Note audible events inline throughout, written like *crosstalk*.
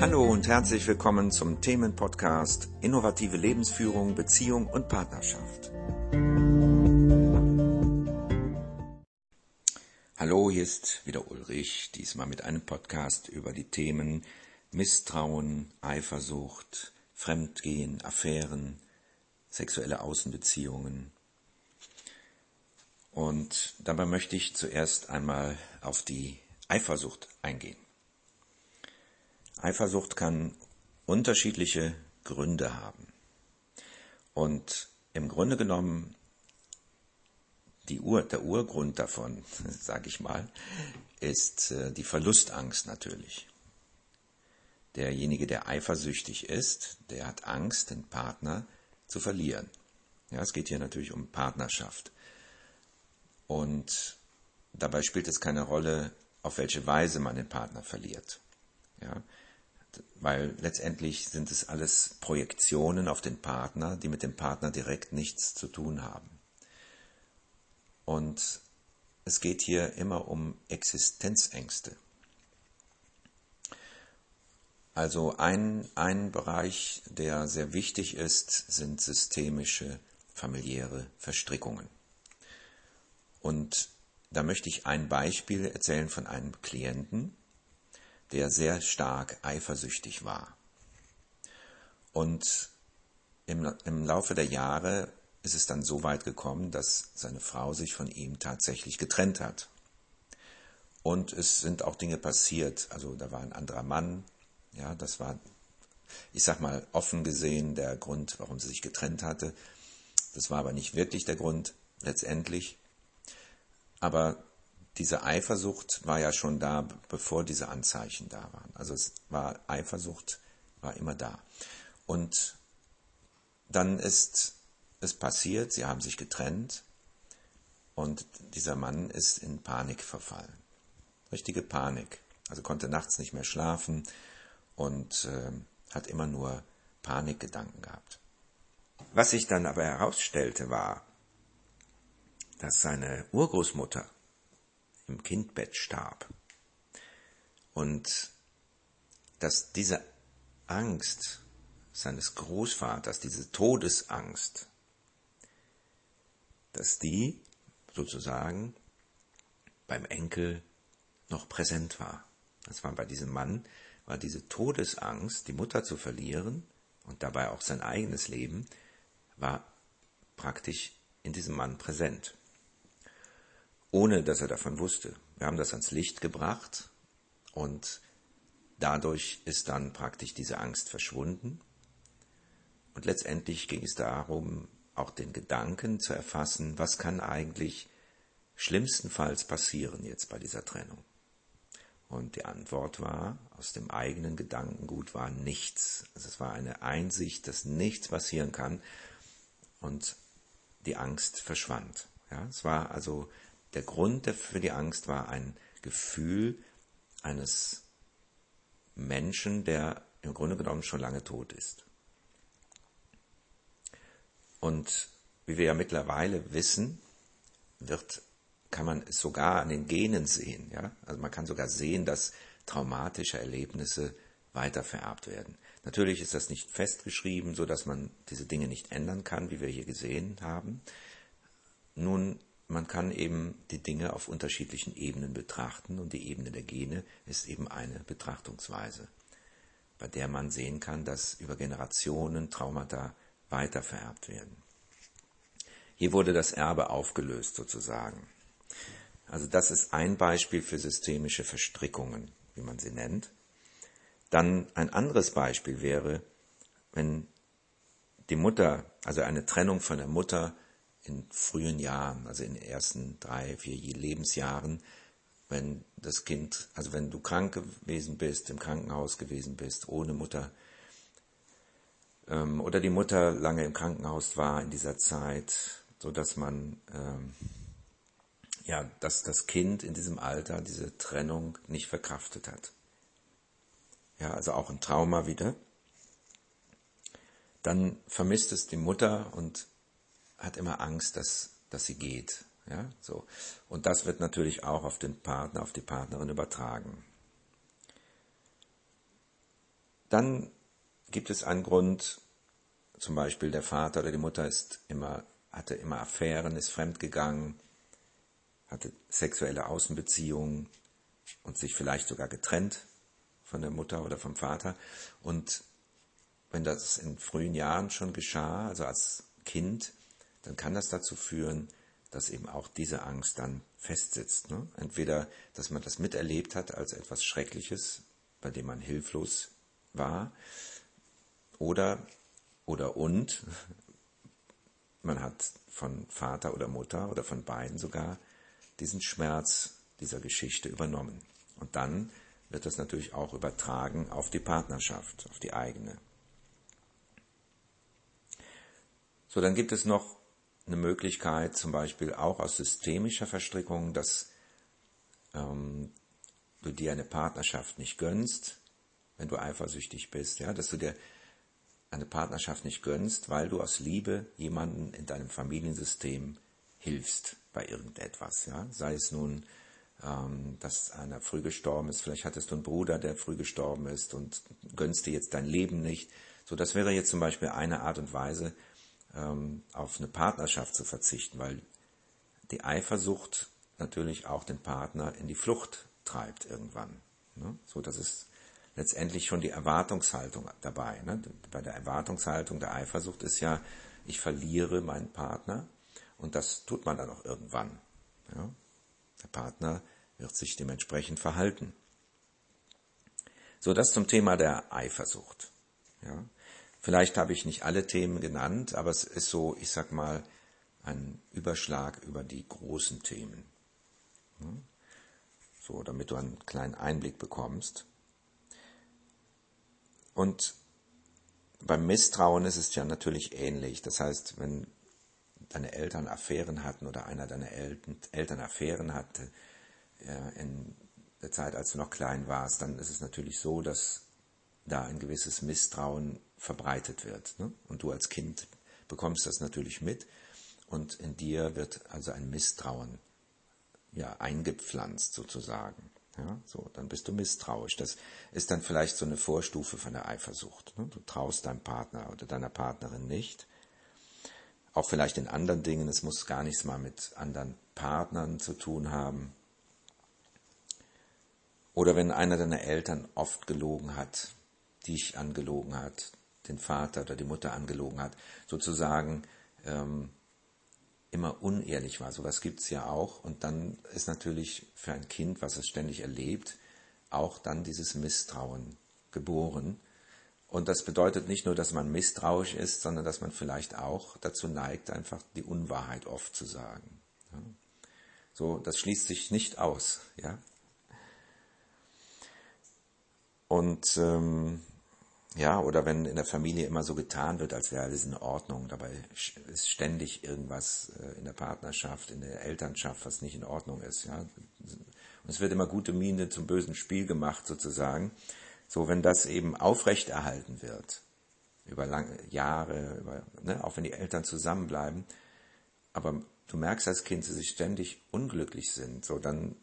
Hallo und herzlich willkommen zum Themenpodcast Innovative Lebensführung, Beziehung und Partnerschaft. Hallo, hier ist wieder Ulrich, diesmal mit einem Podcast über die Themen Misstrauen, Eifersucht, Fremdgehen, Affären, sexuelle Außenbeziehungen. Und dabei möchte ich zuerst einmal auf die Eifersucht eingehen. Eifersucht kann unterschiedliche Gründe haben. Und im Grunde genommen Ur, der Urgrund davon, *laughs* sage ich mal, ist äh, die Verlustangst natürlich. Derjenige, der eifersüchtig ist, der hat Angst, den Partner zu verlieren. Ja, es geht hier natürlich um Partnerschaft. Und dabei spielt es keine Rolle, auf welche Weise man den Partner verliert. Ja, weil letztendlich sind es alles Projektionen auf den Partner, die mit dem Partner direkt nichts zu tun haben. Und es geht hier immer um Existenzängste. Also ein, ein Bereich, der sehr wichtig ist, sind systemische familiäre Verstrickungen. Und da möchte ich ein Beispiel erzählen von einem Klienten, der sehr stark eifersüchtig war. Und im, im Laufe der Jahre ist es dann so weit gekommen, dass seine Frau sich von ihm tatsächlich getrennt hat. Und es sind auch Dinge passiert. Also da war ein anderer Mann. Ja, das war, ich sag mal, offen gesehen der Grund, warum sie sich getrennt hatte. Das war aber nicht wirklich der Grund letztendlich. Aber diese Eifersucht war ja schon da, bevor diese Anzeichen da waren. Also es war Eifersucht war immer da. Und dann ist es passiert, sie haben sich getrennt und dieser Mann ist in Panik verfallen. Richtige Panik. Also konnte nachts nicht mehr schlafen und äh, hat immer nur Panikgedanken gehabt. Was sich dann aber herausstellte, war, dass seine Urgroßmutter im Kindbett starb. Und dass diese Angst seines Großvaters, diese Todesangst, dass die sozusagen beim Enkel noch präsent war. Das war bei diesem Mann, war diese Todesangst, die Mutter zu verlieren und dabei auch sein eigenes Leben, war praktisch in diesem Mann präsent ohne dass er davon wusste. Wir haben das ans Licht gebracht und dadurch ist dann praktisch diese Angst verschwunden. Und letztendlich ging es darum, auch den Gedanken zu erfassen, was kann eigentlich schlimmstenfalls passieren jetzt bei dieser Trennung. Und die Antwort war, aus dem eigenen Gedankengut war nichts. Also es war eine Einsicht, dass nichts passieren kann und die Angst verschwand. Ja, es war also der Grund für die Angst war ein Gefühl eines Menschen, der im Grunde genommen schon lange tot ist. Und wie wir ja mittlerweile wissen, wird, kann man es sogar an den Genen sehen. Ja? Also man kann sogar sehen, dass traumatische Erlebnisse weitervererbt werden. Natürlich ist das nicht festgeschrieben, so dass man diese Dinge nicht ändern kann, wie wir hier gesehen haben. Nun man kann eben die Dinge auf unterschiedlichen Ebenen betrachten und die Ebene der Gene ist eben eine Betrachtungsweise, bei der man sehen kann, dass über Generationen Traumata weitervererbt werden. Hier wurde das Erbe aufgelöst sozusagen. Also das ist ein Beispiel für systemische Verstrickungen, wie man sie nennt. Dann ein anderes Beispiel wäre, wenn die Mutter, also eine Trennung von der Mutter in frühen Jahren, also in den ersten drei, vier Lebensjahren, wenn das Kind, also wenn du krank gewesen bist, im Krankenhaus gewesen bist, ohne Mutter, ähm, oder die Mutter lange im Krankenhaus war in dieser Zeit, so dass man, ähm, ja, dass das Kind in diesem Alter diese Trennung nicht verkraftet hat. Ja, also auch ein Trauma wieder. Dann vermisst es die Mutter und hat immer Angst, dass, dass sie geht. Ja, so. Und das wird natürlich auch auf den Partner, auf die Partnerin übertragen. Dann gibt es einen Grund, zum Beispiel der Vater oder die Mutter ist immer, hatte immer Affären, ist fremdgegangen, hatte sexuelle Außenbeziehungen und sich vielleicht sogar getrennt von der Mutter oder vom Vater. Und wenn das in frühen Jahren schon geschah, also als Kind, dann kann das dazu führen, dass eben auch diese Angst dann festsitzt. Ne? Entweder, dass man das miterlebt hat als etwas Schreckliches, bei dem man hilflos war, oder, oder und, *laughs* man hat von Vater oder Mutter oder von beiden sogar diesen Schmerz dieser Geschichte übernommen. Und dann wird das natürlich auch übertragen auf die Partnerschaft, auf die eigene. So, dann gibt es noch eine Möglichkeit, zum Beispiel auch aus systemischer Verstrickung, dass ähm, du dir eine Partnerschaft nicht gönnst, wenn du eifersüchtig bist, ja, dass du dir eine Partnerschaft nicht gönnst, weil du aus Liebe jemanden in deinem Familiensystem hilfst bei irgendetwas, ja, sei es nun ähm, dass einer früh gestorben ist. Vielleicht hattest du einen Bruder, der früh gestorben ist und gönnst dir jetzt dein Leben nicht. So, das wäre jetzt zum Beispiel eine Art und Weise, ähm, auf eine Partnerschaft zu verzichten, weil die Eifersucht natürlich auch den Partner in die Flucht treibt irgendwann. Ne? So, das ist letztendlich schon die Erwartungshaltung dabei. Ne? Bei der Erwartungshaltung der Eifersucht ist ja, ich verliere meinen Partner und das tut man dann auch irgendwann. Ja? Der Partner wird sich dementsprechend verhalten. So, das zum Thema der Eifersucht. Ja. Vielleicht habe ich nicht alle Themen genannt, aber es ist so, ich sag mal, ein Überschlag über die großen Themen. So, damit du einen kleinen Einblick bekommst. Und beim Misstrauen ist es ja natürlich ähnlich. Das heißt, wenn deine Eltern Affären hatten oder einer deiner Eltern, Eltern Affären hatte äh, in der Zeit, als du noch klein warst, dann ist es natürlich so, dass da ein gewisses Misstrauen verbreitet wird. Ne? Und du als Kind bekommst das natürlich mit und in dir wird also ein Misstrauen ja, eingepflanzt sozusagen. Ja, so, dann bist du misstrauisch. Das ist dann vielleicht so eine Vorstufe von der Eifersucht. Ne? Du traust deinem Partner oder deiner Partnerin nicht auch vielleicht in anderen Dingen, es muss gar nichts mal mit anderen Partnern zu tun haben. Oder wenn einer deiner Eltern oft gelogen hat, dich angelogen hat, den Vater oder die Mutter angelogen hat, sozusagen ähm, immer unehrlich war. Sowas gibt's ja auch. Und dann ist natürlich für ein Kind, was es ständig erlebt, auch dann dieses Misstrauen geboren. Und das bedeutet nicht nur, dass man misstrauisch ist, sondern dass man vielleicht auch dazu neigt, einfach die Unwahrheit oft zu sagen. Ja. So, das schließt sich nicht aus, ja. Und ähm, ja, oder wenn in der Familie immer so getan wird, als wäre alles in Ordnung, dabei ist ständig irgendwas äh, in der Partnerschaft, in der Elternschaft, was nicht in Ordnung ist, ja. Und es wird immer gute Miene zum bösen Spiel gemacht, sozusagen. So, wenn das eben aufrechterhalten wird, über lange Jahre, über, ne, auch wenn die Eltern zusammenbleiben, aber du merkst als Kind, dass sie ständig unglücklich sind, so dann,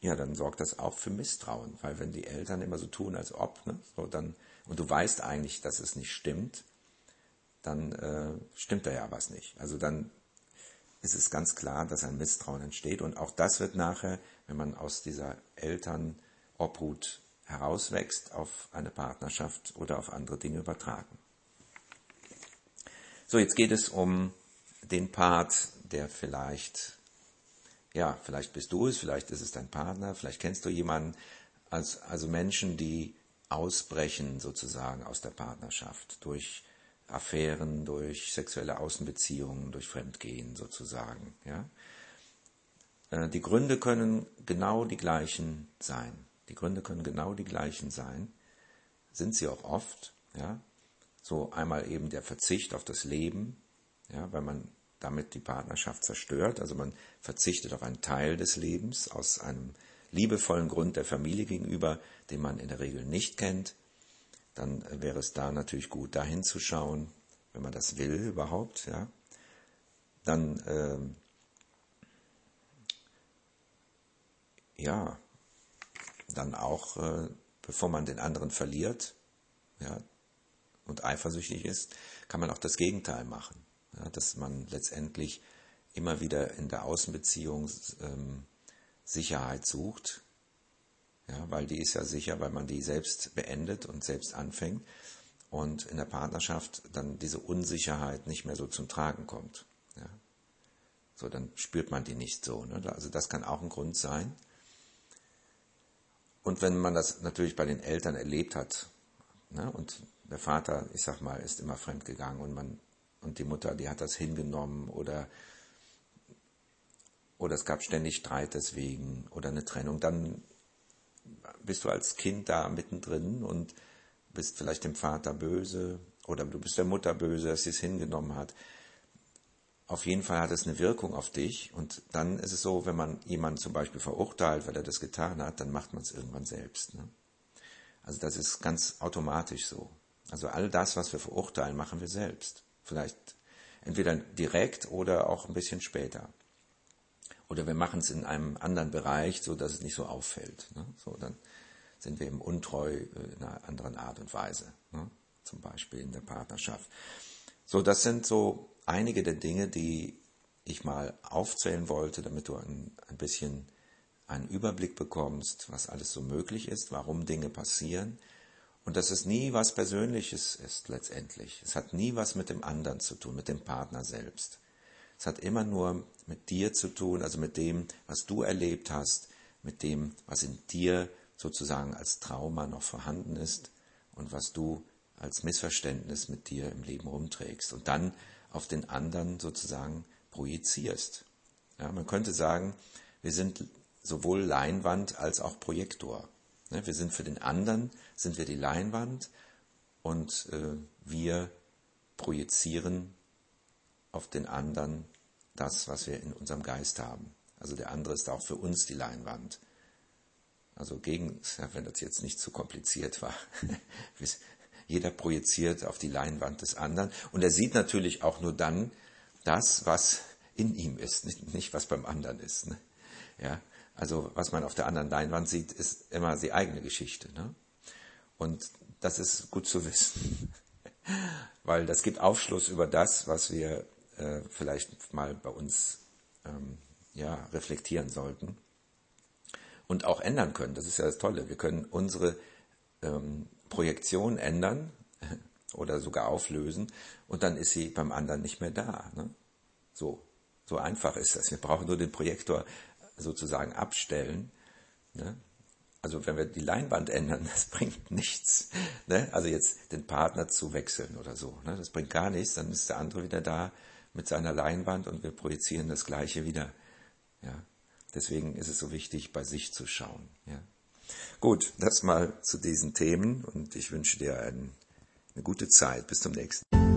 ja, dann sorgt das auch für Misstrauen, weil wenn die Eltern immer so tun, als ob, ne, so dann, und du weißt eigentlich, dass es nicht stimmt, dann äh, stimmt da ja was nicht. Also dann ist es ganz klar, dass ein Misstrauen entsteht und auch das wird nachher, wenn man aus dieser Elternobhut herauswächst, auf eine Partnerschaft oder auf andere Dinge übertragen. So, jetzt geht es um den Part, der vielleicht, ja, vielleicht bist du es, vielleicht ist es dein Partner, vielleicht kennst du jemanden, als, also Menschen, die ausbrechen sozusagen aus der Partnerschaft durch Affären, durch sexuelle Außenbeziehungen, durch Fremdgehen sozusagen, ja. Äh, die Gründe können genau die gleichen sein. Die Gründe können genau die gleichen sein, sind sie auch oft, ja. So einmal eben der Verzicht auf das Leben, ja, weil man damit die Partnerschaft zerstört, also man verzichtet auf einen Teil des Lebens aus einem liebevollen Grund der Familie gegenüber, den man in der Regel nicht kennt, dann wäre es da natürlich gut, da hinzuschauen, wenn man das will überhaupt, ja. Dann ähm, ja, dann auch, äh, bevor man den anderen verliert, ja, und eifersüchtig ist, kann man auch das Gegenteil machen. Ja, dass man letztendlich immer wieder in der Außenbeziehung ähm, Sicherheit sucht, ja, weil die ist ja sicher, weil man die selbst beendet und selbst anfängt und in der Partnerschaft dann diese Unsicherheit nicht mehr so zum Tragen kommt. Ja. So, dann spürt man die nicht so. Ne? Also das kann auch ein Grund sein. Und wenn man das natürlich bei den Eltern erlebt hat, ne, und der Vater, ich sag mal, ist immer fremd gegangen und man und die Mutter, die hat das hingenommen oder oder es gab ständig Streit deswegen oder eine Trennung, dann bist du als Kind da mittendrin und bist vielleicht dem Vater böse oder du bist der Mutter böse, dass sie es hingenommen hat. Auf jeden Fall hat es eine Wirkung auf dich und dann ist es so, wenn man jemanden zum Beispiel verurteilt, weil er das getan hat, dann macht man es irgendwann selbst. Ne? Also das ist ganz automatisch so. Also all das, was wir verurteilen, machen wir selbst. Vielleicht entweder direkt oder auch ein bisschen später. Oder wir machen es in einem anderen Bereich, so dass es nicht so auffällt. Ne? So, dann sind wir eben untreu äh, in einer anderen Art und Weise. Ne? Zum Beispiel in der Partnerschaft. So, das sind so einige der Dinge, die ich mal aufzählen wollte, damit du ein, ein bisschen einen Überblick bekommst, was alles so möglich ist, warum Dinge passieren und dass es nie was Persönliches ist letztendlich. Es hat nie was mit dem anderen zu tun, mit dem Partner selbst. Es hat immer nur mit dir zu tun, also mit dem, was du erlebt hast, mit dem, was in dir sozusagen als Trauma noch vorhanden ist und was du als Missverständnis mit dir im Leben rumträgst und dann auf den anderen sozusagen projizierst. Ja, man könnte sagen, wir sind sowohl Leinwand als auch Projektor. Ne, wir sind für den anderen, sind wir die Leinwand und äh, wir projizieren auf den anderen das, was wir in unserem Geist haben. Also der andere ist auch für uns die Leinwand. Also gegen, wenn das jetzt nicht zu kompliziert war, *laughs* jeder projiziert auf die Leinwand des anderen und er sieht natürlich auch nur dann das, was in ihm ist, nicht, was beim anderen ist. Ne? Ja, also was man auf der anderen Leinwand sieht, ist immer die eigene Geschichte. Ne? Und das ist gut zu wissen, *laughs* weil das gibt Aufschluss über das, was wir äh, vielleicht mal bei uns ähm, ja, reflektieren sollten und auch ändern können. Das ist ja das Tolle. Wir können unsere ähm, Projektion ändern *laughs* oder sogar auflösen und dann ist sie beim anderen nicht mehr da. Ne? So, so einfach ist das. Wir brauchen nur den Projektor sozusagen abstellen. Ne? Also wenn wir die Leinwand ändern, *laughs* das bringt nichts. Ne? Also jetzt den Partner zu wechseln oder so, ne? das bringt gar nichts. Dann ist der andere wieder da mit seiner Leinwand und wir projizieren das Gleiche wieder. Ja? Deswegen ist es so wichtig, bei sich zu schauen. Ja? Gut, das mal zu diesen Themen und ich wünsche dir ein, eine gute Zeit. Bis zum nächsten Mal.